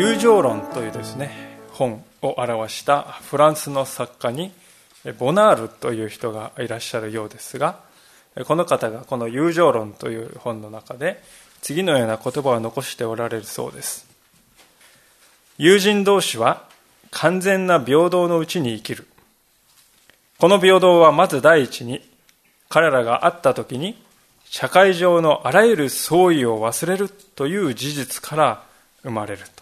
友情論というですねを表したフランスの作家にボナールという人がいらっしゃるようですがこの方がこの友情論という本の中で次のような言葉を残しておられるそうです。友人同士は完全な平等のうちに生きる。この平等はまず第一に彼らが会った時に社会上のあらゆる相違を忘れるという事実から生まれると。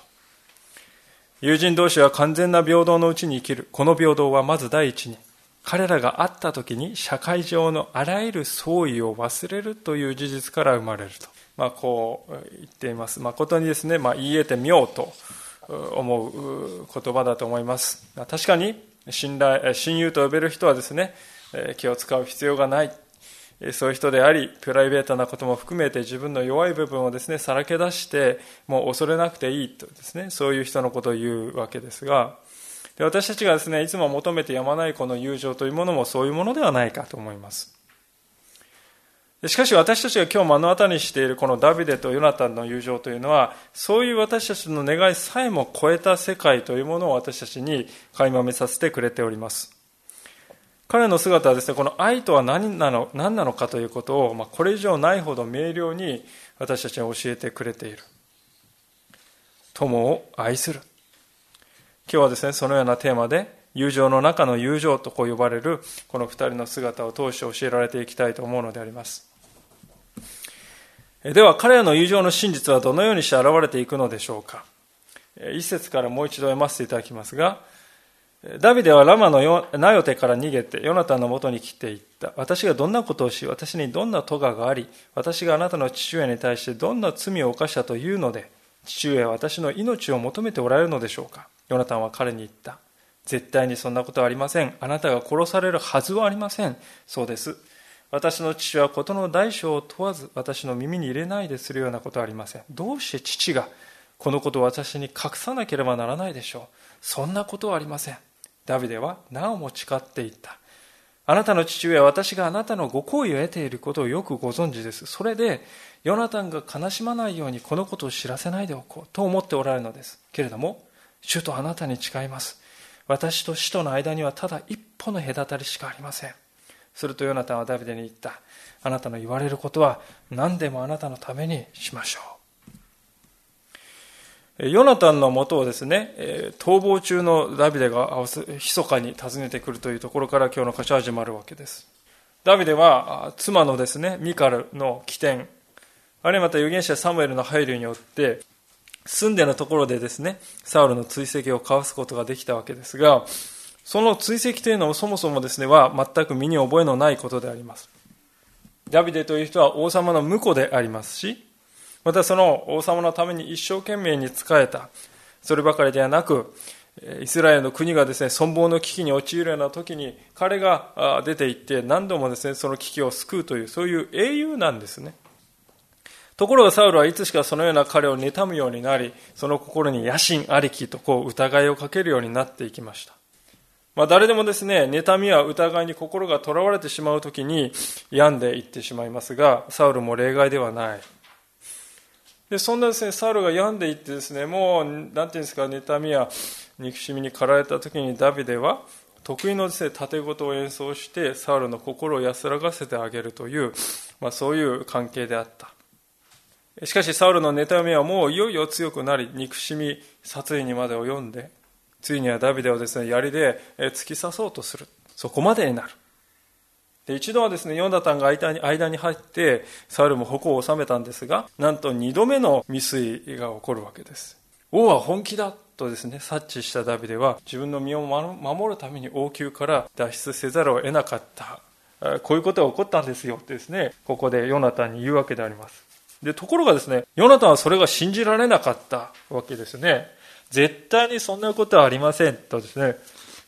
友人同士は完全な平等のうちに生きる。この平等はまず第一に、彼らが会った時に社会上のあらゆる相違を忘れるという事実から生まれると。まあ、こう言っています。誠にですね、まあ、言い得てみようと思う言葉だと思います。確かに、信頼、親友と呼べる人はですね、気を使う必要がない。そういう人であり、プライベートなことも含めて自分の弱い部分をですね、さらけ出して、もう恐れなくていいとですね、そういう人のことを言うわけですが、で私たちがですね、いつも求めてやまないこの友情というものもそういうものではないかと思います。しかし私たちが今日目の当たりにしているこのダビデとヨナタンの友情というのは、そういう私たちの願いさえも超えた世界というものを私たちに垣間見させてくれております。彼の姿はですね、この愛とは何なの何なのかということを、まあ、これ以上ないほど明瞭に私たちに教えてくれている。友を愛する。今日はですね、そのようなテーマで、友情の中の友情とこう呼ばれる、この二人の姿を通して教えられていきたいと思うのであります。では、彼らの友情の真実はどのようにして現れていくのでしょうか。一節からもう一度読ませていただきますが、ダビデはラマのナヨテから逃げてヨナタンのもとに来ていった。私がどんなことをし、私にどんな咎があり、私があなたの父親に対してどんな罪を犯したというので、父親は私の命を求めておられるのでしょうか。ヨナタンは彼に言った。絶対にそんなことはありません。あなたが殺されるはずはありません。そうです。私の父は事の大小を問わず私の耳に入れないでするようなことはありません。どうして父がこのことを私に隠さなければならないでしょう。そんなことはありません。ダビデはなおも誓っていった。あなたの父親は私があなたのご好意を得ていることをよくご存知です。それで、ヨナタンが悲しまないようにこのことを知らせないでおこうと思っておられるのです。けれども、主とあなたに誓います。私と死との間にはただ一歩の隔たりしかありません。するとヨナタンはダビデに言った。あなたの言われることは何でもあなたのためにしましょう。ヨナタンのもとをですね、逃亡中のダビデが密かに訪ねてくるというところから今日の歌詞は始まるわけです。ダビデは妻のですね、ミカルの起点、あるいはまた預言者サムエルの配慮によって、住んでのところでですね、サウルの追跡を交わすことができたわけですが、その追跡というのもそもそもですね、は全く身に覚えのないことであります。ダビデという人は王様の婿でありますし、またその王様のために一生懸命に仕えた。そればかりではなく、イスラエルの国がですね、存亡の危機に陥るような時に、彼が出て行って何度もですね、その危機を救うという、そういう英雄なんですね。ところがサウルはいつしかそのような彼を妬むようになり、その心に野心ありきとこう疑いをかけるようになっていきました。まあ、誰でもですね、妬みは疑いに心が囚われてしまう時に病んでいってしまいますが、サウルも例外ではない。でそんなですねサウルが病んでいってですねもう何て言うんですか妬みや憎しみに駆られた時にダビデは得意のですね盾事を演奏してサウルの心を安らがせてあげるという、まあ、そういう関係であった。しかしサウルの妬みはもういよいよ強くなり憎しみ殺意にまで及んでついにはダビデをですね槍で突き刺そうとする。そこまでになる。で一度はですね、ヨナタンが間に間に入って、サウルも矛を収めたんですが、なんと二度目の未遂が起こるわけです。王は本気だとですね、察知したダビデは、自分の身を守るために王宮から脱出せざるを得なかった。こういうことが起こったんですよってですね、ここでヨナタンに言うわけであります。で、ところがですね、ヨナタンはそれが信じられなかったわけですね。絶対にそんなことはありませんとですね、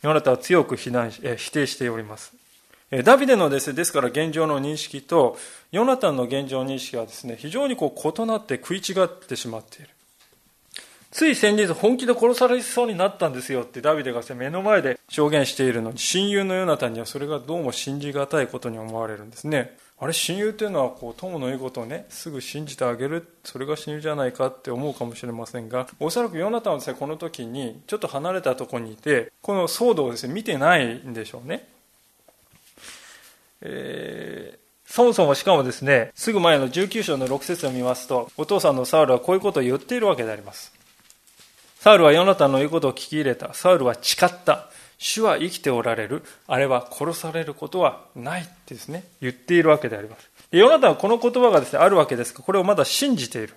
ヨナタンは強く非難否定しております。ダビデのですね、ですから現状の認識と、ヨナタンの現状認識はですね、非常にこう異なって食い違ってしまっている。つい先日本気で殺されそうになったんですよってダビデが目の前で証言しているのに、親友のヨナタンにはそれがどうも信じがたいことに思われるんですね。あれ、親友というのはこう友の言うことをね、すぐ信じてあげる、それが親友じゃないかって思うかもしれませんが、おそらくヨナタンはですね、この時にちょっと離れたところにいて、この騒動をですね、見てないんでしょうね。えーそもそもしかもですね、すぐ前の19章の6節を見ますと、お父さんのサウルはこういうことを言っているわけであります。サウルはヨナタンの言うことを聞き入れた。サウルは誓った。主は生きておられる。あれは殺されることはないってですね、言っているわけであります。ヨナタンはこの言葉がですね、あるわけですが、これをまだ信じている。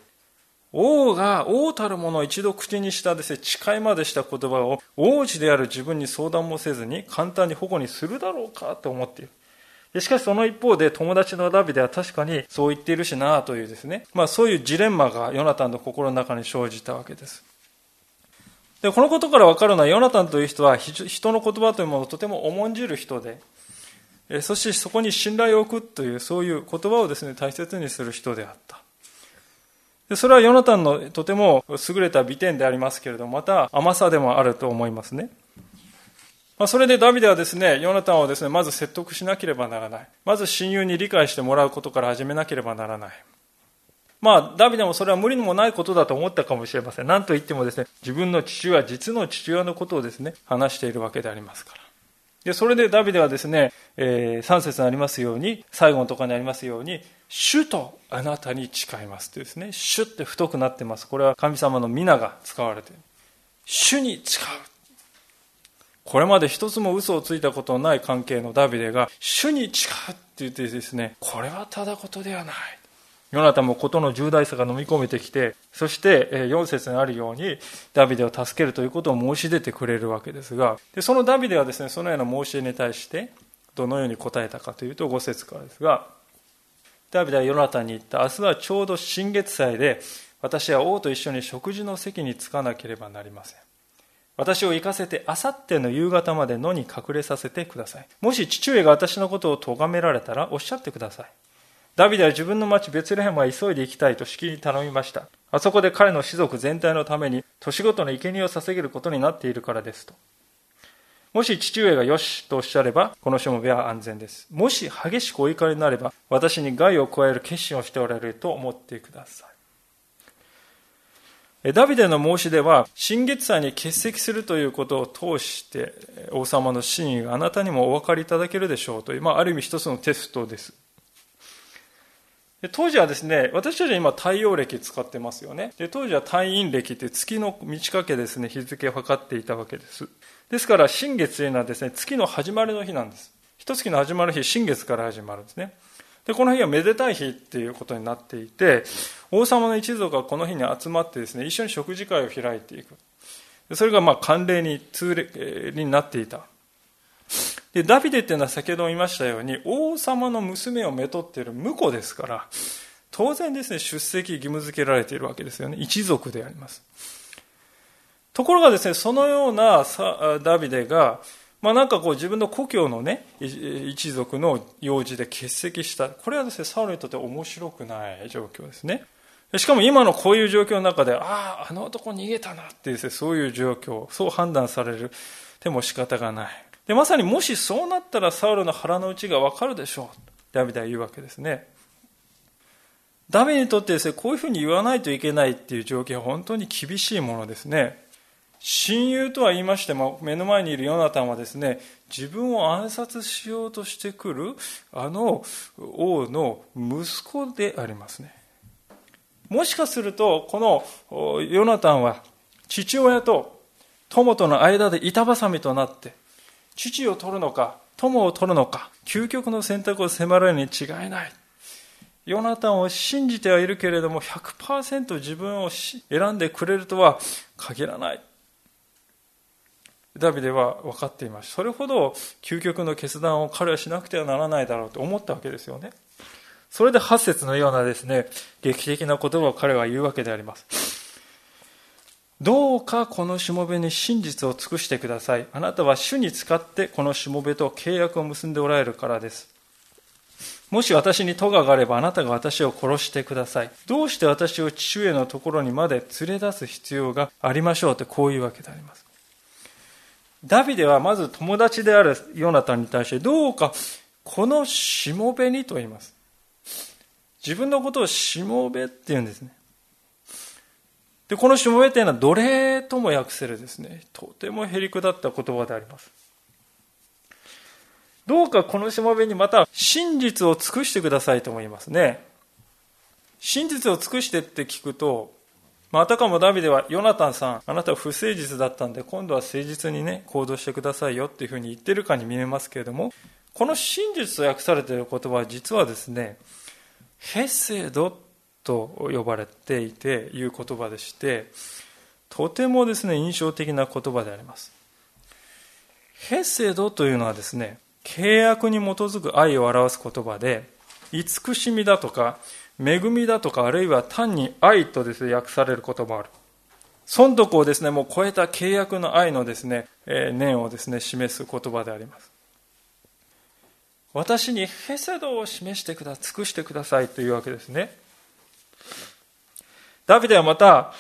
王が王たるものを一度口にしたですね、誓いまでした言葉を王子である自分に相談もせずに簡単に保護にするだろうかと思っている。しかしその一方で友達のダビデは確かにそう言っているしなというですね、まあそういうジレンマがヨナタンの心の中に生じたわけです。で、このことから分かるのは、ヨナタンという人は人の言葉というものをとても重んじる人で、そしてそこに信頼を置くという、そういう言葉をですね、大切にする人であった。でそれはヨナタンのとても優れた美点でありますけれども、また甘さでもあると思いますね。まあ、それでダビデはですね、ヨナタンをですね、まず説得しなければならない。まず親友に理解してもらうことから始めなければならない。まあ、ダビデもそれは無理にもないことだと思ったかもしれません。何と言ってもですね、自分の父親、実の父親のことをですね、話しているわけでありますから。で、それでダビデはですね、えー、3節にありますように、最後のところにありますように、主とあなたに誓いますとですね、主って太くなってます。これは神様の皆が使われている。主に誓う。これまで一つも嘘をついたことのない関係のダビデが、主に誓うって言ってですね、これはただことではない。ヨナタンも事の重大さが飲み込めてきて、そして4節にあるようにダビデを助けるということを申し出てくれるわけですが、でそのダビデはですね、そのような申し出に対してどのように答えたかというと5節からですが、ダビデはヨナタに言った、明日はちょうど新月祭で、私は王と一緒に食事の席に着かなければなりません。私を行かせて、あさっての夕方まで野に隠れさせてください。もし父上が私のことを咎められたらおっしゃってください。ダビデは自分の町ベツレヘムは急いで行きたいとしきりに頼みました。あそこで彼の士族全体のために年ごとの生贄を捧げることになっているからですと。もし父上がよしとおっしゃれば、このしもべは安全です。もし激しくお怒りになれば、私に害を加える決心をしておられると思ってください。ダビデの申し出は、新月祭に欠席するということを通して、王様の真意があなたにもお分かりいただけるでしょうという、まあ、ある意味一つのテストです。で当時はですね、私たちは今太陽暦使ってますよね。で当時は太陰暦って月の満ち欠けですね、日付を測っていたわけです。ですから、新月というのはですね、月の始まりの日なんです。一月の始まる日、新月から始まるんですね。で、この日はめでたい日っていうことになっていて、王様の一族がこの日に集まってですね、一緒に食事会を開いていく。それがまあ慣例に通例になっていた。で、ダビデっていうのは先ほども言いましたように、王様の娘をめとっている婿ですから、当然ですね、出席義務付けられているわけですよね。一族であります。ところがですね、そのようなダビデが、まあなんかこう自分の故郷のね、一族の用事で欠席した。これはですね、サウルにとって面白くない状況ですね。しかも今のこういう状況の中で、ああ、あの男逃げたなってですね、そういう状況、そう判断される。でも仕方がない。で、まさにもしそうなったらサウルの腹の内がわかるでしょう。ダビデは言うわけですね。ダビデにとってですね、こういうふうに言わないといけないっていう状況は本当に厳しいものですね。親友とは言いましても、目の前にいるヨナタンはですね、自分を暗殺しようとしてくる、あの王の息子でありますね。もしかすると、このヨナタンは、父親と友との間で板挟みとなって、父を取るのか、友を取るのか、究極の選択を迫られるに違いない。ヨナタンを信じてはいるけれども、100%自分を選んでくれるとは限らない。ダビデは分かっています。それほど究極の決断を彼はしなくてはならないだろうと思ったわけですよね。それで8節のようなですね、劇的な言葉を彼は言うわけであります。どうかこのしもべに真実を尽くしてください。あなたは主に使ってこのしもべと契約を結んでおられるからです。もし私に咎があればあなたが私を殺してください。どうして私を父上のところにまで連れ出す必要がありましょうってこういうわけであります。ダビデはまず友達であるヨナタンに対してどうかこのしもべにと言います。自分のことをしもべって言うんですね。で、このしもべというのは奴隷とも訳せるですね、とてもへりくだった言葉であります。どうかこのしもべにまた真実を尽くしてくださいと思いますね。真実を尽くしてって聞くと、まあ、たかもダビデは、ヨナタンさん、あなたは不誠実だったんで、今度は誠実にね、行動してくださいよっていうふうに言ってるかに見えますけれども、この真実と訳されている言葉は実はですね、ヘセドと呼ばれていていう言葉でして、とてもですね、印象的な言葉であります。ヘセドというのはですね、契約に基づく愛を表す言葉で、慈しみだとか、恵みだとか、あるいは単に愛とですね、訳されることもある。損得をですね、もう超えた契約の愛のですね、えー、念をですね、示す言葉であります。私にヘセドを示してくだ、尽くしてくださいというわけですね。ダビデはまた、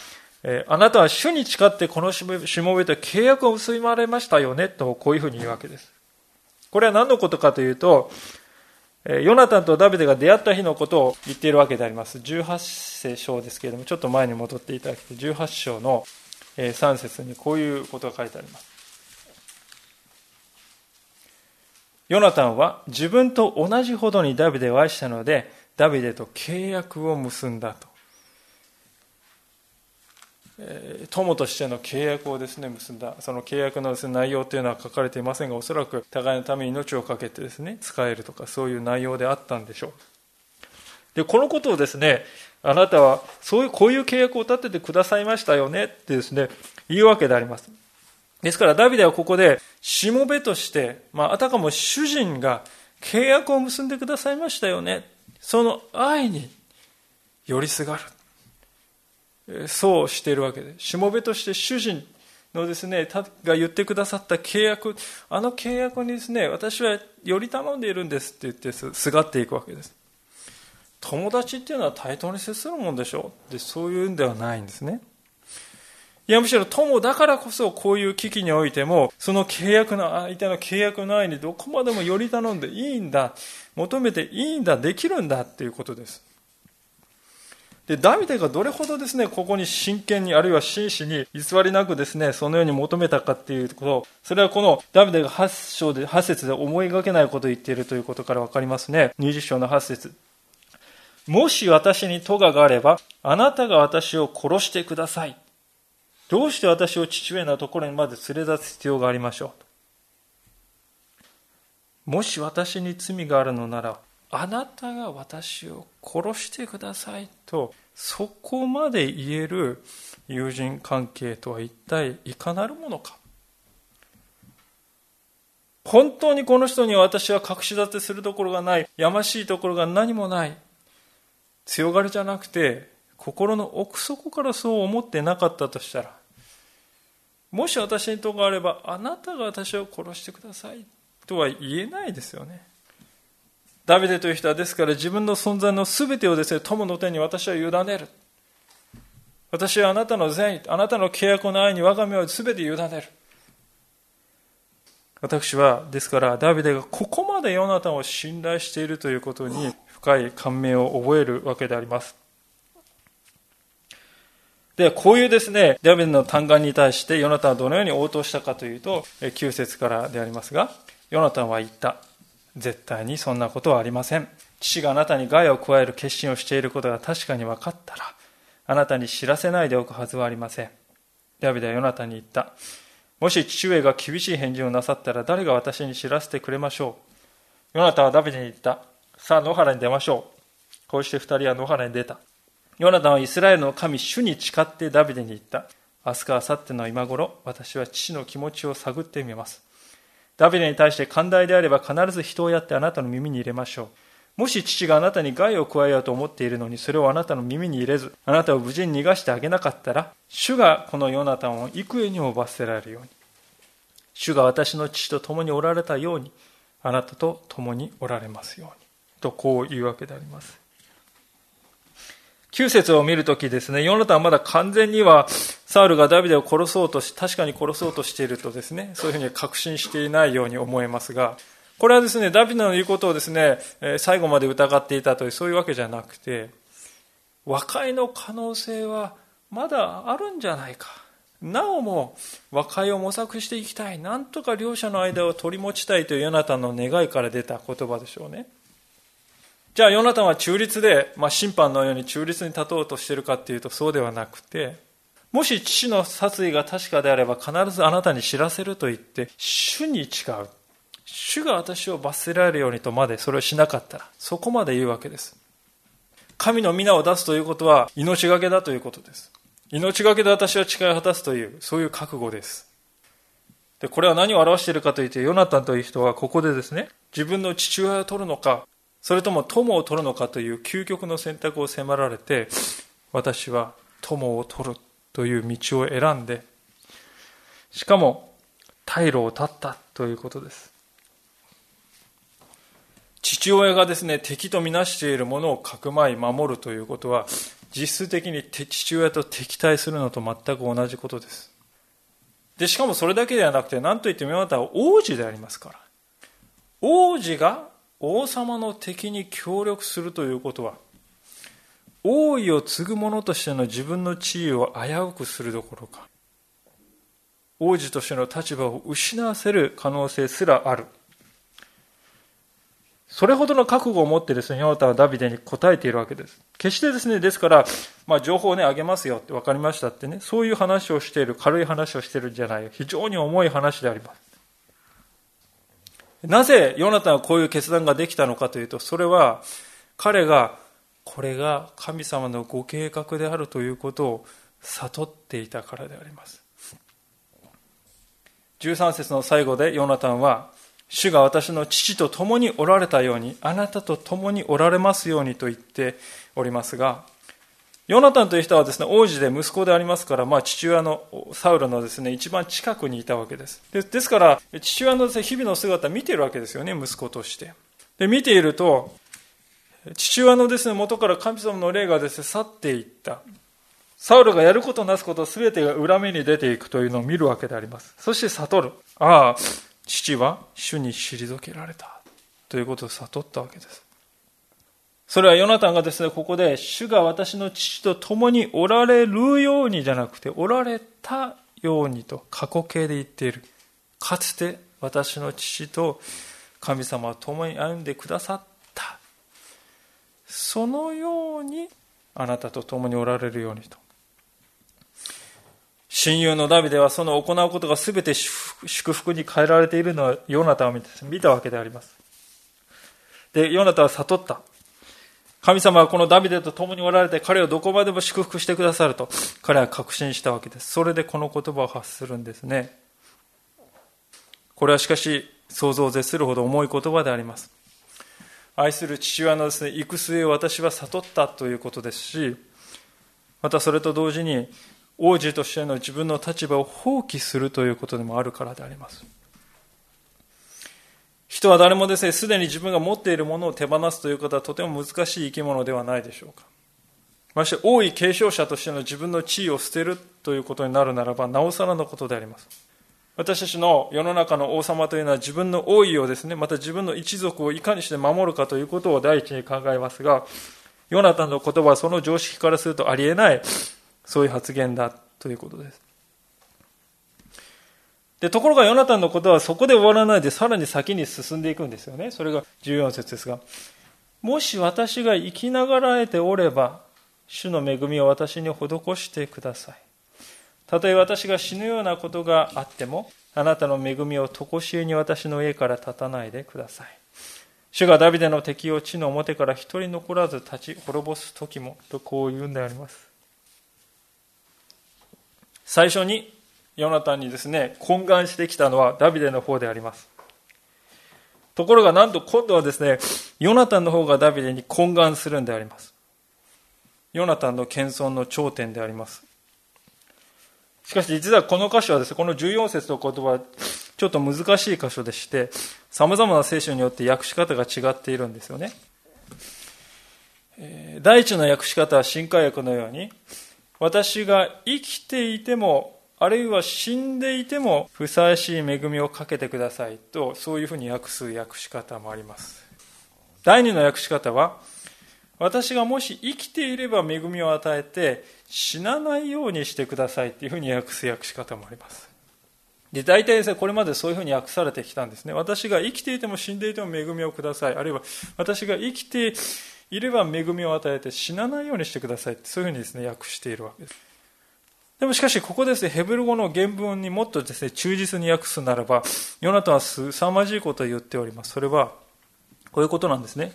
えあなたは主に誓ってこのしもべと契約を結びまれましたよねとこういうふうに言うわけです。これは何のことかというと、ヨナタンとダビデが出会った日のことを言っているわけであります。18章ですけれども、ちょっと前に戻っていただきて、18章の3節にこういうことが書いてあります。ヨナタンは自分と同じほどにダビデを愛したので、ダビデと契約を結んだと。友としての契約をですね結んだその契約のです、ね、内容というのは書かれていませんがおそらく互いのために命を懸けてですね使えるとかそういう内容であったんでしょう。でこのことをですねあなたはそういうこういう契約を立ててくださいましたよねってですね言うわけであります。ですからダビデはここでしもべとして、まあ、あたかも主人が契約を結んでくださいましたよね。その愛に寄りすがる。そうしているわけで。しもべとして主人のですねが言ってくださった契約あの契約にですね私はより頼んでいるんですって言ってすがっていくわけです。友達っていうのは対等に接するもんでしょう。でそういうんではないんですね。いやむしろ友だからこそこういう危機においてもその契約の相手の契約の愛にどこまでもより頼んでいいんだ求めていいんだできるんだっていうことです。で、ダビデがどれほどですね、ここに真剣に、あるいは真摯に偽りなくですね、そのように求めたかっていうこと、それはこのダビデが8章で、8節で思いがけないことを言っているということからわかりますね。20章の8節もし私に咎があれば、あなたが私を殺してください。どうして私を父上のところにまで連れ出す必要がありましょう。もし私に罪があるのなら、あなたが私を殺してくださいとそこまで言える友人関係とは一体いかなるものか。本当にこの人に私は隠し立てするところがない。やましいところが何もない。強がりじゃなくて心の奥底からそう思ってなかったとしたらもし私にとがあればあなたが私を殺してくださいとは言えないですよね。ダビデという人はですから自分の存在の全てをですね、友の手に私は委ねる。私はあなたの善意、あなたの契約の愛に我が身を全て委ねる。私は、ですから、ダビデがここまでヨナタンを信頼しているということに深い感銘を覚えるわけであります。で、こういうですね、ダビデの嘆願に対してヨナタンはどのように応答したかというと、9節からでありますが、ヨナタンは言った。絶対にそんなことはありません。父があなたに害を加える決心をしていることが確かに分かったら、あなたに知らせないでおくはずはありません。ダビデはヨナタに言った。もし父上が厳しい返事をなさったら誰が私に知らせてくれましょう。ヨナタはダビデに言った。さあ野原に出ましょう。こうして二人は野原に出た。ヨナタはイスラエルの神主に誓ってダビデに言った。明日か明後日の今頃、私は父の気持ちを探ってみます。ダビデに対して寛大であれば必ず人をやってあなたの耳に入れましょう。もし父があなたに害を加えようと思っているのに、それをあなたの耳に入れず、あなたを無事に逃がしてあげなかったら、主がこのヨナタンを幾重にも罰せられるように。主が私の父と共におられたように、あなたと共におられますように。とこういうわけであります。9節を見るときですね、ヨナタンはまだ完全にはサウルがダビデを殺そうとし、確かに殺そうとしているとですね、そういうふうに確信していないように思えますが、これはですね、ダビデの言うことをですね、最後まで疑っていたという、そういうわけじゃなくて、和解の可能性はまだあるんじゃないか。なおも和解を模索していきたい。なんとか両者の間を取り持ちたいというヨナタンの願いから出た言葉でしょうね。じゃあヨナタンは中立で、まあ、審判のように中立に立とうとしているかっていうとそうではなくて、もし父の殺意が確かであれば必ずあなたに知らせると言って、主に誓う。主が私を罰せられるようにとまでそれをしなかったら、そこまで言うわけです。神の皆を出すということは命がけだということです。命がけで私は誓いを果たすという、そういう覚悟です。で、これは何を表しているかというと、ヨナタンという人はここでですね、自分の父親を取るのか、それとも友を取るのかという究極の選択を迫られて、私は友を取るという道を選んで、しかも、退路を断ったということです。父親がですね、敵とみなしているものをかくまい守るということは、実質的に父親と敵対するのと全く同じことです。で、しかもそれだけではなくて、何と言ってもあなたは王子でありますから。王子が王様の敵に協力するということは、王位を継ぐ者としての自分の地位を危うくするどころか、王子としての立場を失わせる可能性すらある。それほどの覚悟を持ってですね、ヨナタはダビデに答えているわけです。決してですね、ですから、まあ、情報をね、あげますよって分かりましたってね、そういう話をしている、軽い話をしているんじゃない、非常に重い話であります。なぜヨナタンはこういう決断ができたのかというと、それは彼がこれが神様のご計画であるということを悟っていたからであります。13節の最後でヨナタンは、主が私の父と共におられたように、あなたと共におられますようにと言っておりますが、ヨナタンという人はですね、王子で息子でありますから、まあ父親のサウルのですね、一番近くにいたわけです。でですから、父親のですね、日々の姿を見ているわけですよね、息子として。で、見ていると、父親のですね、元から神様の霊がですね、去っていった。サウルがやることなすことすべてが裏目に出ていくというのを見るわけであります。そして悟る。ああ、父は主に退けられた。ということを悟ったわけです。それはヨナタンがですね、ここで、主が私の父と共におられるようにじゃなくて、おられたようにと過去形で言っている。かつて私の父と神様は共に歩んでくださった。そのようにあなたと共におられるようにと。親友のダビデはその行うことが全て祝福に変えられているのはヨナタンを見たわけであります。で、ヨナタは悟った。神様はこのダビデと共におられて彼をどこまでも祝福してくださると彼は確信したわけです。それでこの言葉を発するんですね。これはしかし想像を絶するほど重い言葉であります。愛する父親のですね、行く末を私は悟ったということですし、またそれと同時に王子としての自分の立場を放棄するということでもあるからであります。人は誰もですね、すでに自分が持っているものを手放すということはとても難しい生き物ではないでしょうか。まして、王位継承者としての自分の地位を捨てるということになるならば、なおさらのことであります。私たちの世の中の王様というのは自分の王位をですね、また自分の一族をいかにして守るかということを第一に考えますが、ヨナタンの言葉はその常識からするとありえない、そういう発言だということです。で、ところがヨナタンのことはそこで終わらないでさらに先に進んでいくんですよね。それが14節ですが。もし私が生きながらえておれば、主の恵みを私に施してください。たとえ私が死ぬようなことがあっても、あなたの恵みを常しえに私の家から立たないでください。主がダビデの敵を地の表から一人残らず立ち滅ぼす時も、とこう言うんであります。最初にヨナタンにですね、懇願してきたのはダビデの方であります。ところがなんと今度はですね、ヨナタンの方がダビデに懇願するんであります。ヨナタンの謙遜の頂点であります。しかし実はこの箇所はですね、この14節の言葉はちょっと難しい箇所でして、様々な聖書によって訳し方が違っているんですよね。第一の訳し方は新海訳のように、私が生きていても、あるいは死んでいても、ふさわしい恵みをかけてくださいと、そういうふうに訳す訳し方もあります。第二の訳し方は、私がもし生きていれば恵みを与えて、死なないようにしてくださいというふうに訳す訳し方もあります。で、大体ですね、これまでそういうふうに訳されてきたんですね。私が生きていても死んでいても恵みをください。あるいは、私が生きていれば恵みを与えて死なないようにしてくださいそういうふうにですね訳しているわけですでもしかしここですねヘブル語の原文にもっとですね忠実に訳すならばヨナタンは凄まじいことを言っております。それはこういうことなんですね。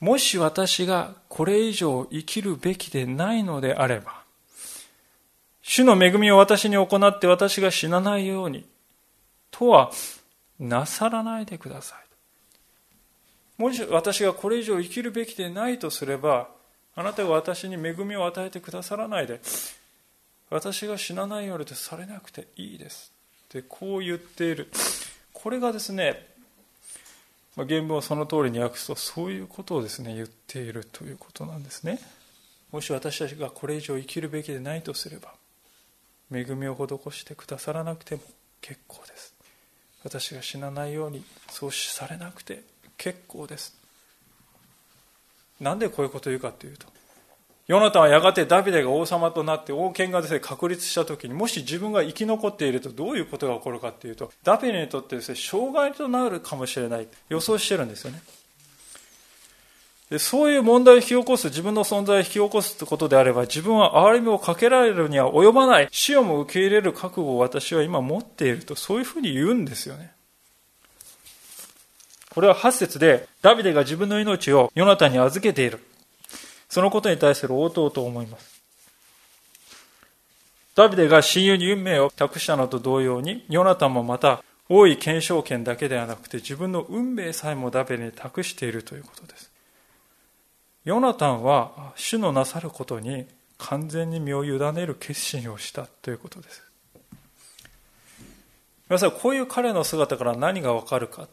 もし私がこれ以上生きるべきでないのであれば主の恵みを私に行って私が死なないようにとはなさらないでください。もし私がこれ以上生きるべきでないとすれば、あなたが私に恵みを与えてくださらないで、私が死なないようにされなくていいです。ってこう言っている。これがですね、まあ、原文をその通りに訳すと、そういうことをですね、言っているということなんですね。もし私たちがこれ以上生きるべきでないとすれば、恵みを施してくださらなくても結構です。私が死なないようにそうされなくて結構ですなんでこういうことを言うかというとヨナタンはやがてダビデが王様となって王権がですね確立した時にもし自分が生き残っているとどういうことが起こるかというとダビデにとってですね障害となるかもしれない予想してるんですよねでそういう問題を引き起こす、自分の存在を引き起こすってことであれば、自分は憐れみをかけられるには及ばない、死をも受け入れる覚悟を私は今持っていると、そういうふうに言うんですよね。これは8節で、ダビデが自分の命をヨナタンに預けている。そのことに対する応答と思います。ダビデが親友に運命を託したのと同様に、ヨナタンもまた、王位継承権だけではなくて、自分の運命さえもダビデに託しているということです。ヨナタンは、主のなさることに完全に身を委ねる決心をしたということです。皆さん、こういう彼の姿から何がわかるか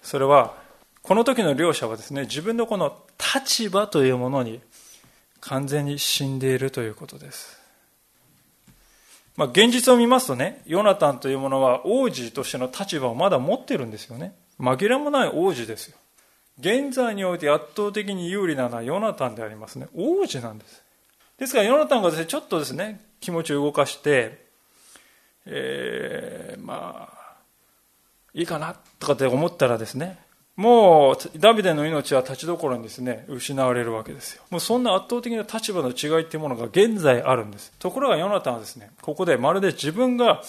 それは、この時の両者はですね、自分のこの立場というものに完全に死んでいるということです。まあ、現実を見ますとね、ヨナタンというものは王子としての立場をまだ持ってるんですよね。紛れもない王子ですよ。現在において圧倒的に有利なのはヨナタンでありますね。王子なんです。ですから、ヨナタンがですね、ちょっとですね、気持ちを動かして、えー、まあ、いいかなとかって思ったらですね、もうダビデの命は立ちどころにですね、失われるわけですよ。もうそんな圧倒的な立場の違いっていうものが現在あるんです。ところがヨナタンはですね、ここでまるで自分が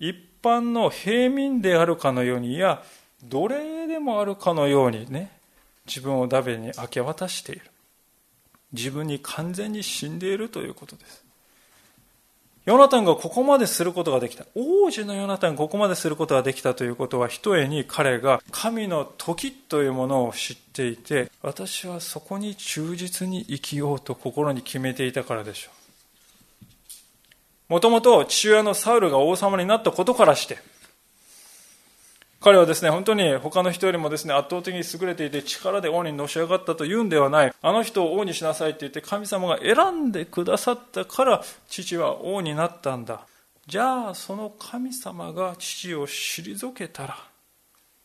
一般の平民であるかのように、いや、奴隷でもあるかのようにね、自分をダビデに明け渡している。自分に完全に死んでいるということです。ヨナタンがここまですることができた。王子のヨナタンがここまですることができたということは、ひとえに彼が神の時というものを知っていて、私はそこに忠実に生きようと心に決めていたからでしょう。もともと父親のサウルが王様になったことからして、彼はですね、本当に他の人よりもですね、圧倒的に優れていて力で王にのし上がったと言うんではない。あの人を王にしなさいって言って神様が選んでくださったから父は王になったんだ。じゃあその神様が父を退けたら、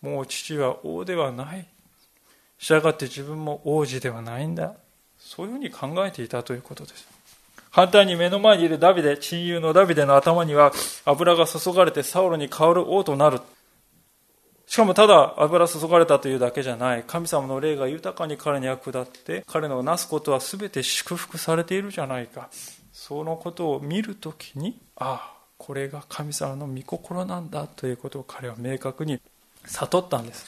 もう父は王ではない。したがって自分も王子ではないんだ。そういうふうに考えていたということです。反対に目の前にいるダビデ、親友のダビデの頭には油が注がれてサウロに香る王となる。しかもただ油注がれたというだけじゃない。神様の霊が豊かに彼に役立って、彼のなすことは全て祝福されているじゃないか。そのことを見るときに、ああ、これが神様の御心なんだということを彼は明確に悟ったんです。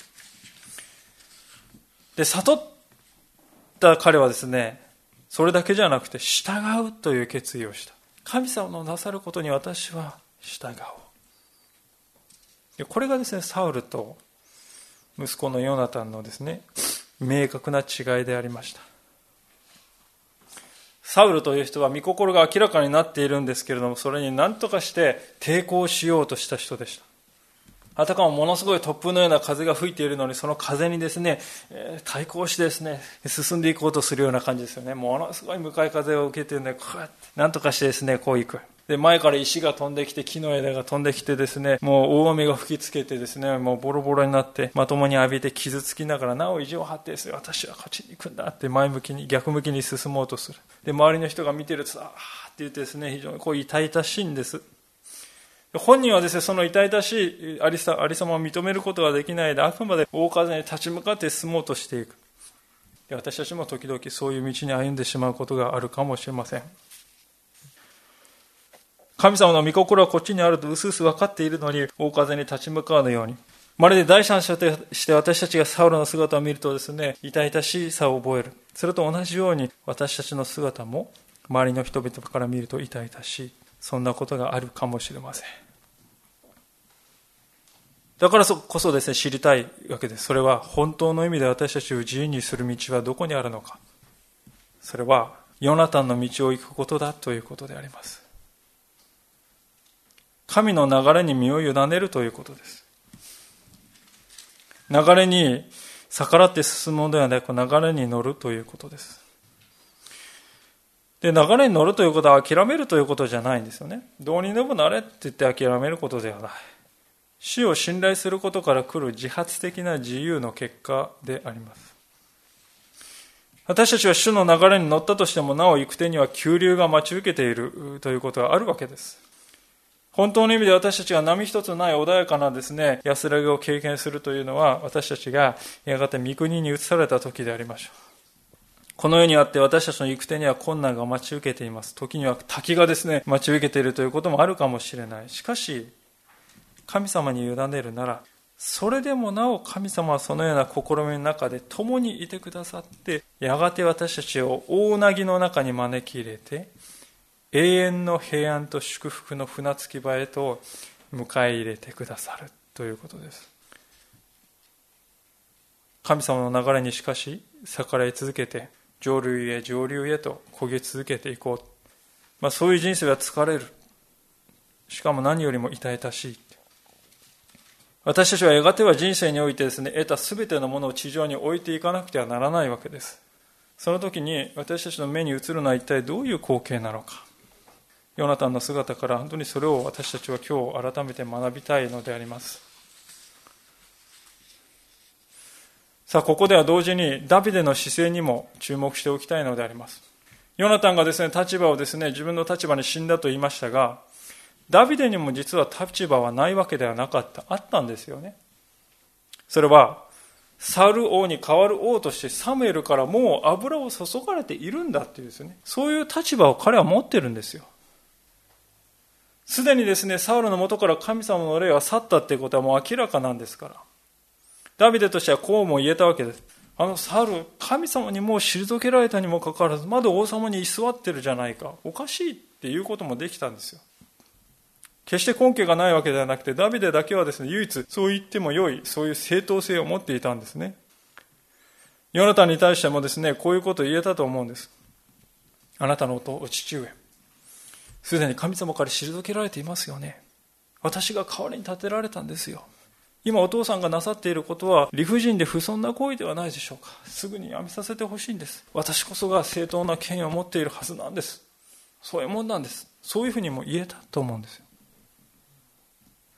で、悟った彼はですね、それだけじゃなくて従うという決意をした。神様のなさることに私は従おう。これがですね、サウルと息子のヨナタンのですね、明確な違いでありました。サウルという人は御心が明らかになっているんですけれども、それに何とかして抵抗しようとした人でした。あたかもものすごい突風のような風が吹いているのに、その風にですね、対抗してですね、進んでいこうとするような感じですよね。ものすごい向かい風を受けてるんで、こうやって、なんとかしてですね、こう行く。で、前から石が飛んできて、木の枝が飛んできてですね、もう大雨が吹きつけてですね、もうボロボロになって、まともに浴びて傷つきながら、なお意地を張ってですね、私はこっちに行くんだって前向きに、逆向きに進もうとする。で、周りの人が見てると、ああって言ってですね、非常にこう痛々しいんです。本人はですね、その痛々しいありさありさまを認めることができないで、あくまで大風に立ち向かって進もうとしていく。私たちも時々そういう道に歩んでしまうことがあるかもしれません。神様の御心はこっちにあると薄々分かっているのに、大風に立ち向かうのように。まるで第三者として私たちがサウロの姿を見るとですね、痛々しさを覚える。それと同じように私たちの姿も周りの人々から見ると痛々しい。そんなことがあるかもしれません。だからこそですね、知りたいわけです。それは本当の意味で私たちを自由にする道はどこにあるのか。それは、ヨナタンの道を行くことだということであります。神の流れに身を委ねるということです。流れに逆らって進むのではなく、流れに乗るということです。で、流れに乗るということは諦めるということじゃないんですよね。どうにでもなれって言って諦めることではない。死を信頼することから来る自発的な自由の結果であります。私たちは主の流れに乗ったとしてもなお行く手には急流が待ち受けているということがあるわけです。本当の意味で私たちが波一つない穏やかなですね、安らぎを経験するというのは私たちがやがて御国に移された時でありましょう。この世にあって私たちの行く手には困難が待ち受けています。時には滝がですね、待ち受けているということもあるかもしれない。しかし、神様に委ねるなら、それでもなお神様はそのような試みの中で共にいてくださって、やがて私たちを大なぎの中に招き入れて、永遠の平安と祝福の船着き場へと迎え入れてくださるということです。神様の流れにしかし逆らい続けて上流へ上流へと焦げ続けていこう。まあ、そういう人生は疲れる。しかも何よりも痛々しい。私たちはやがては人生においてですね、得た全てのものを地上に置いていかなくてはならないわけです。その時に私たちの目に映るのは一体どういう光景なのか。ヨナタンの姿から本当にそれを私たちは今日改めて学びたいのであります。さあ、ここでは同時にダビデの姿勢にも注目しておきたいのであります。ヨナタンがですね、立場をですね、自分の立場に死んだと言いましたが、ダビデにも実は立場はないわけではなかった。あったんですよね。それは、サル王に代わる王としてサムエルからもう油を注がれているんだっていうですね、そういう立場を彼は持ってるんですよ。すでにですね、サウルの元から神様の霊は去ったっていうことはもう明らかなんですから。ダビデとしてはこうも言えたわけです。あのサウル、神様にもう退けられたにもかかわらず、まだ王様に居座ってるじゃないか。おかしいっていうこともできたんですよ。決して根拠がないわけではなくて、ダビデだけはですね、唯一そう言っても良い、そういう正当性を持っていたんですね。ヨナタンに対してもですね、こういうことを言えたと思うんです。あなたのお父上、すでに神様から退けられていますよね。私が代わりに立てられたんですよ。今お父さんがなさっていることは理不尽で不遜な行為ではないでしょうか。すぐにやめさせてほしいんです。私こそが正当な権威を持っているはずなんです。そういうもんなんです。そういうふうにも言えたと思うんですよ。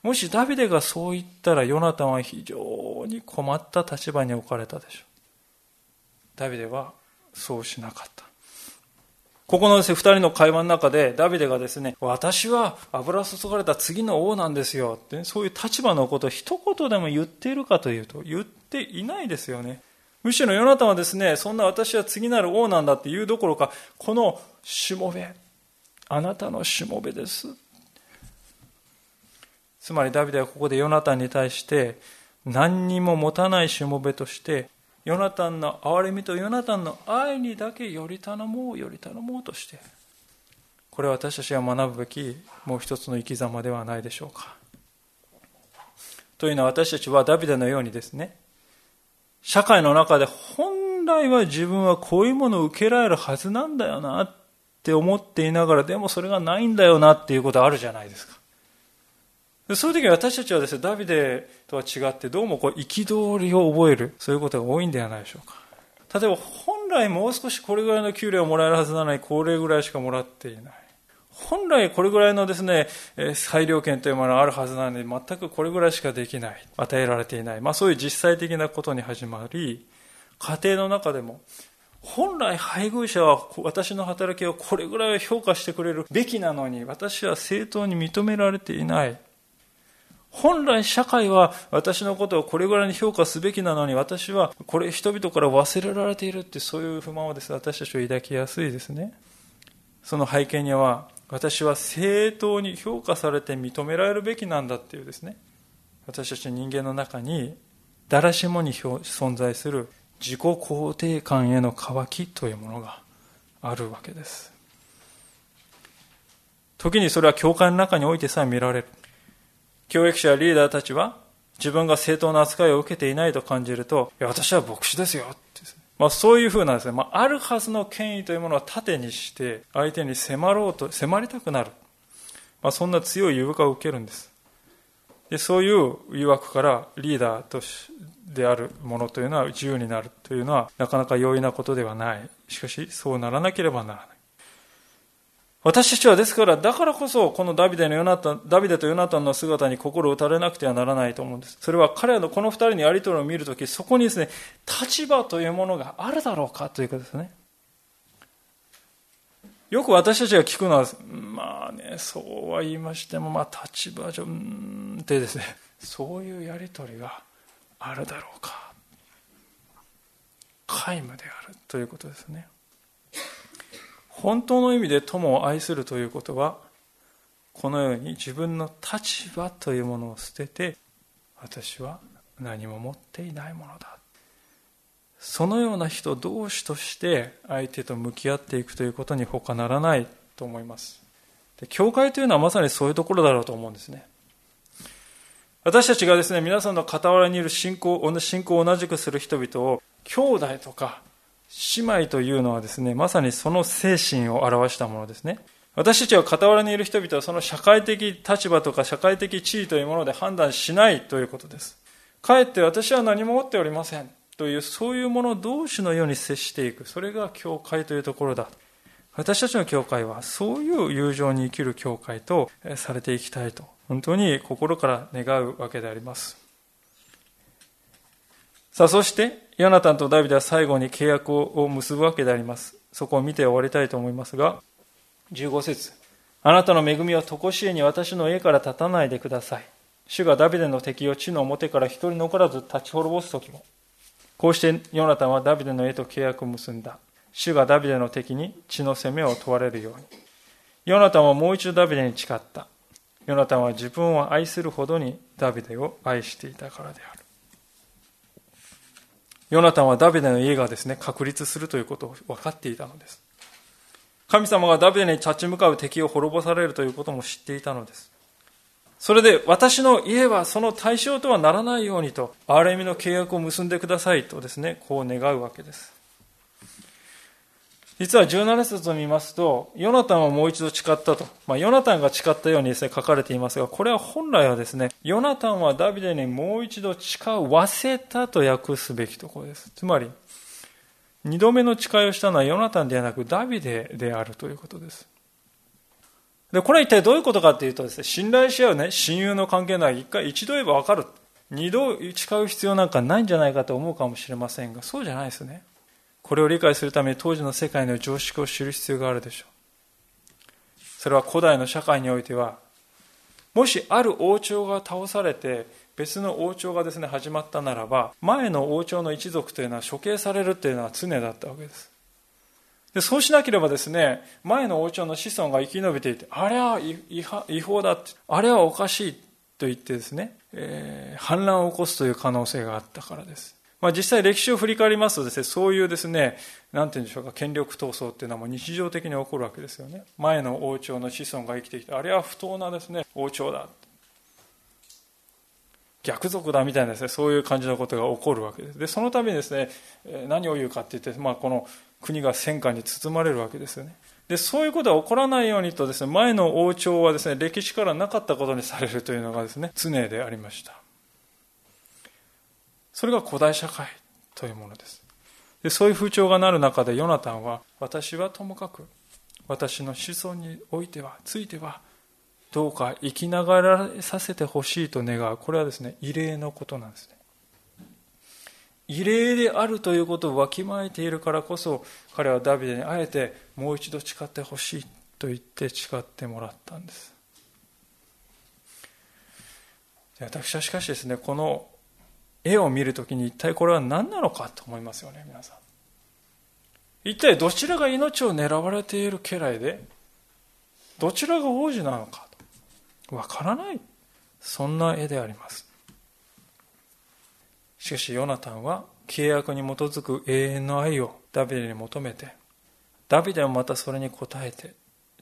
もしダビデがそう言ったらヨナタンは非常に困った立場に置かれたでしょう。ダビデはそうしなかった。ここのですね、二人の会話の中で、ダビデがですね、私は油注がれた次の王なんですよって、そういう立場のことを一言でも言っているかというと、言っていないですよね。むしろヨナタンはですね、そんな私は次なる王なんだって言うどころか、このしもべ、あなたのしもべです。つまりダビデはここでヨナタンに対して、何にも持たないしもべとしてヨナタンの憐れみとヨナタンの愛にだけより頼もうより頼もうとしてこれは私たちが学ぶべきもう一つの生き様ではないでしょうかというのは私たちはダビデのようにですね、社会の中で本来は自分はこういうものを受けられるはずなんだよなって思っていながら、でもそれがないんだよなっていうことあるじゃないですか。そういう時私たちはですね、ダビデとは違ってどうもこう憤りを覚える、そういうことが多いんではないでしょうか。例えば本来もう少しこれぐらいの給料をもらえるはずなのに、これぐらいしかもらっていない。本来これぐらいのですね、裁量権というものがあるはずなのに、全くこれぐらいしかできない。与えられていない。まあそういう実際的なことに始まり、家庭の中でも、本来配偶者は私の働きをこれぐらい評価してくれるべきなのに、私は正当に認められていない。本来社会は私のことをこれぐらいに評価すべきなのに私はこれ人々から忘れられているってそういう不満をです、ね、私たちは抱きやすいですね。その背景には私は正当に評価されて認められるべきなんだっていうですね。私たち人間の中に誰しもに存在する自己肯定感への渇きというものがあるわけです。時にそれは教会の中においてさえ見られる。教育者やリーダーたちは自分が正当な扱いを受けていないと感じると、いや、私は牧師ですよ。まあ、そういうふうなですね、まあ、あるはずの権威というものを盾にして、相手に迫ろうと、迫りたくなる。まあ、そんな強い誘惑を受けるんです。で、そういう誘惑からリーダーとしであるものというのは自由になるというのはなかなか容易なことではない。しかし、そうならなければならない。私たちはですから、だからこそ、このダビデのヨナタン、ダビデとヨナタンの姿に心を打たれなくてはならないと思うんです。それは彼らのこの二人のやり取りを見るとき、そこにですね、立場というものがあるだろうかということですね。よく私たちが聞くのは、まあね、そうは言いましても、まあ立場上、うんってですね、そういうやり取りがあるだろうか。皆無であるということですね。本当の意味で友を愛するということはこのように自分の立場というものを捨てて私は何も持っていないものだ。そのような人同士として相手と向き合っていくということに他ならないと思います。で教会というのはまさにそういうところだろうと思うんですね。私たちがですね皆さんの傍らにいる信仰信仰を同じくする人々を兄弟とか姉妹というのはですね、まさにその精神を表したものですね。私たちは傍らにいる人々はその社会的立場とか社会的地位というもので判断しないということです。かえって私は何も持っておりませんというそういうもの同士のように接していく。それが教会というところだ。私たちの教会はそういう友情に生きる教会とされていきたいと本当に心から願うわけであります。さあそしてヨナタンとダビデは最後に契約を結ぶわけであります。そこを見て終わりたいと思いますが、15節あなたの恵みは常しえに私の家から立たないでください。主がダビデの敵を地の表から一人残らず立ち滅ぼす時も。こうしてヨナタンはダビデの家と契約を結んだ。主がダビデの敵に血の責めを問われるように。ヨナタンはもう一度ダビデに誓った。ヨナタンは自分を愛するほどにダビデを愛していたからである。ヨナタンはダビデの家がですね、確立するということを分かっていたのです。神様がダビデに立ち向かう敵を滅ぼされるということも知っていたのです。それで私の家はその対象とはならないようにと、ある意味の契約を結んでくださいとですね、こう願うわけです。実は17節を見ますと、ヨナタンはもう一度誓ったと。まあ、ヨナタンが誓ったようにですね、書かれていますが、これは本来はですね、ヨナタンはダビデにもう一度誓わせたと訳すべきところです。つまり、二度目の誓いをしたのはヨナタンではなくダビデであるということです。で、これは一体どういうことかっていうとですね、信頼し合うね、親友の関係なら一回一度言えばわかる。二度誓う必要なんかないんじゃないかと思うかもしれませんが、そうじゃないですね。これを理解するために当時の世界の常識を知る必要があるでしょう。それは古代の社会においては、もしある王朝が倒されて別の王朝がですね始まったならば前の王朝の一族というのは処刑されるというのは常だったわけですでそうしなければですね前の王朝の子孫が生き延びていてあれは違法だあれはおかしいと言ってですね、えー、反乱を起こすという可能性があったからですまあ、実際歴史を振り返りますとですね、そういうですね、なんて言うんでしょうか、権力闘争っていうのはもう日常的に起こるわけですよね。前の王朝の子孫が生きてきて、あれは不当なですね、王朝だ。逆賊だみたいなですね、そういう感じのことが起こるわけです。で、そのためにですね、何を言うかって言って、まあ、この国が戦火に包まれるわけですよね。で、そういうことが起こらないようにとですね、前の王朝はですね、歴史からなかったことにされるというのがですね、常でありました。それが古代社会というものです。でそういう風潮がなる中でヨナタンは、私はともかく、私の子孫においては、ついては、どうか生きながらさせてほしいと願う。これはですね、異例のことなんですね。異例であるということをわきまえているからこそ、彼はダビデにあえてもう一度誓ってほしいと言って誓ってもらったんです。私はしかしですね、この絵を見るときに一体これは何なのかと思いますよね、皆さん。一体どちらが命を狙われている家来で、どちらが王子なのかと。わからない。そんな絵であります。しかし、ヨナタンは契約に基づく永遠の愛をダビデに求めて、ダビデもまたそれに応えて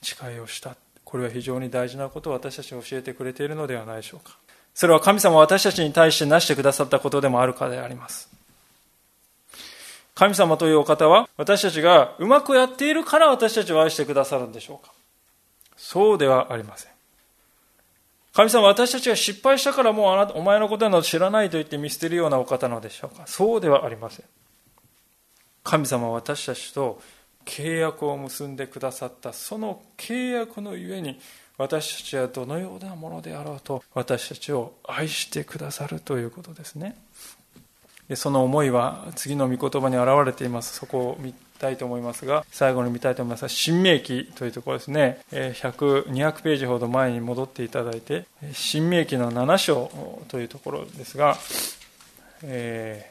誓いをした。これは非常に大事なことを私たちに教えてくれているのではないでしょうか。それは神様私たちに対してなしてくださったことでもあるかであります。神様というお方は私たちがうまくやっているから私たちを愛してくださるんでしょうか？そうではありません。神様私たちが失敗したからもうあなたお前のことなど知らないと言って見捨てるようなお方なのでしょうか？そうではありません。神様は私たちと契約を結んでくださったその契約のゆえに私たちはどのようなものであろうと私たちを愛してくださるということですね。その思いは次の御言葉に表れています。そこを見たいと思いますが最後に見たいと思いますが新明記というところですね。100、200ページほど前に戻っていただいて新明記の7章というところですが、え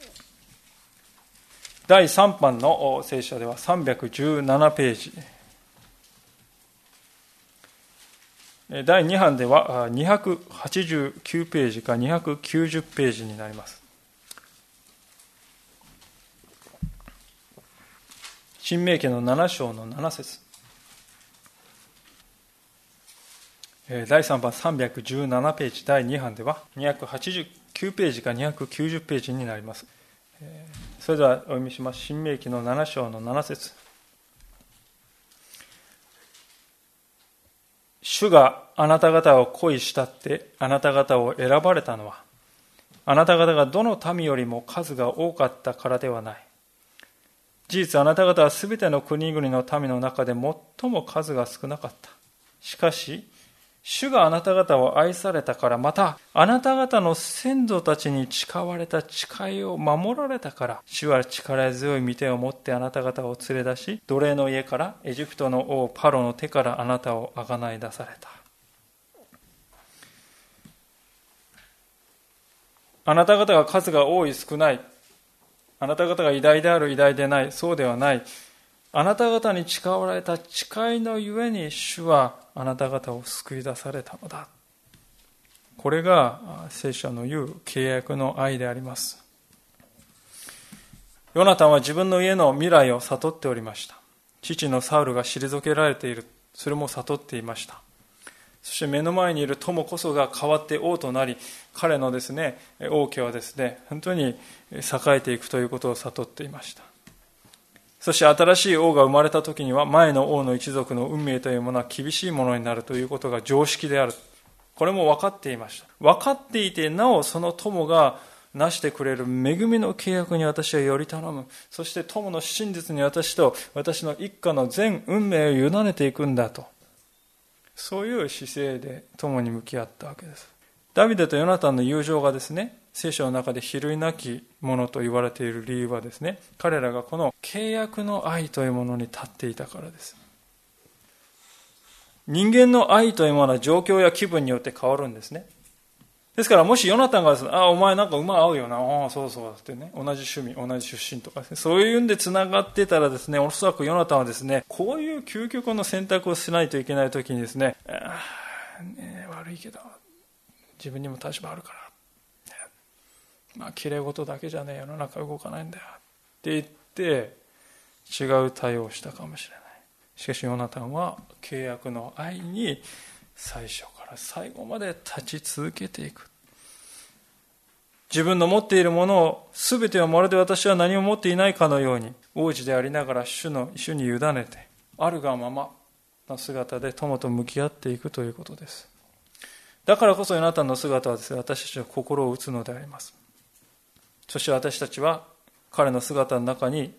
ー、第3版の聖書では317ページ。第2版では289ページか290ページになります。新明記の7章の7節第3版317ページ、第2版では289ページか290ページになります。それではお読みします。新明記の7章の7節主があなた方を恋したってあなた方を選ばれたのはあなた方がどの民よりも数が多かったからではない。事実あなた方は全ての国々の民の中で最も数が少なかった。しかし主があなた方を愛されたから、また、あなた方の先祖たちに誓われた誓いを守られたから、主は力強い御手を持ってあなた方を連れ出し、奴隷の家からエジプトの王パロの手からあなたをあがない出された。あなた方が数が多い少ない、あなた方が偉大である偉大でない、そうではない。あなた方に誓われた誓いのゆえに主はあなた方を救い出されたのだ。これが聖書の言う契約の愛であります。ヨナタンは自分の家の未来を悟っておりました。父のサウルが退けられている。それも悟っていました。そして目の前にいる友こそが変わって王となり彼のですね王家はですね本当に栄えていくということを悟っていました。そして新しい王が生まれた時には前の王の一族の運命というものは厳しいものになるということが常識である。これも分かっていました。分かっていて、なおその友がなしてくれる恵みの契約に私はより頼む。そして友の真実に私と私の一家の全運命を委ねていくんだと。そういう姿勢で友に向き合ったわけです。ダビデとヨナタンの友情がですね、聖書の中で比類なきものと言われている理由はですね彼らがこの契約の愛というものに立っていたからです。人間の愛というものは状況や気分によって変わるんですね。ですからもしヨナタンがですね、あ、お前なんか馬合うよな、ああ、そうそうってね、同じ趣味、同じ出身とかですね、そういうんで繋がってたらですね、おそらくヨナタンはですね、こういう究極の選択をしないといけない時にですね、あね悪いけど、自分にも立場あるから、まあ、きれい事だけじゃねえ世の中動かないんだよ。って言って違う対応をしたかもしれない。しかしヨナタンは契約の愛に最初から最後まで立ち続けていく。自分の持っているものを全てはまるで私は何も持っていないかのように王子でありながら主の主に委ねてあるがままの姿で友と向き合っていくということです。だからこそヨナタンの姿はですね私たちの心を打つのであります。そして私たちは彼の姿の中に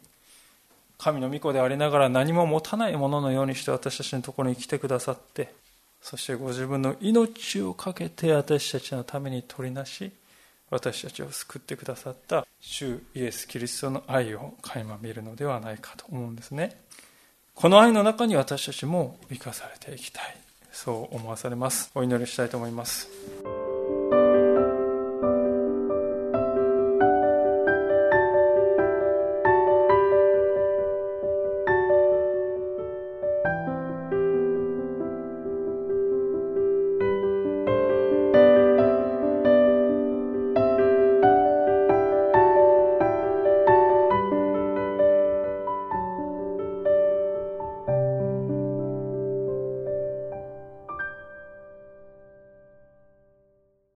神の御子でありながら何も持たないもののようにして私たちのところに来てくださってそしてご自分の命を懸けて私たちのために取りなし私たちを救ってくださった主イエス・キリストの愛を垣間見るのではないかと思うんですね。この愛の中に私たちも生かされていきたい。そう思わされます。お祈りしたいと思います。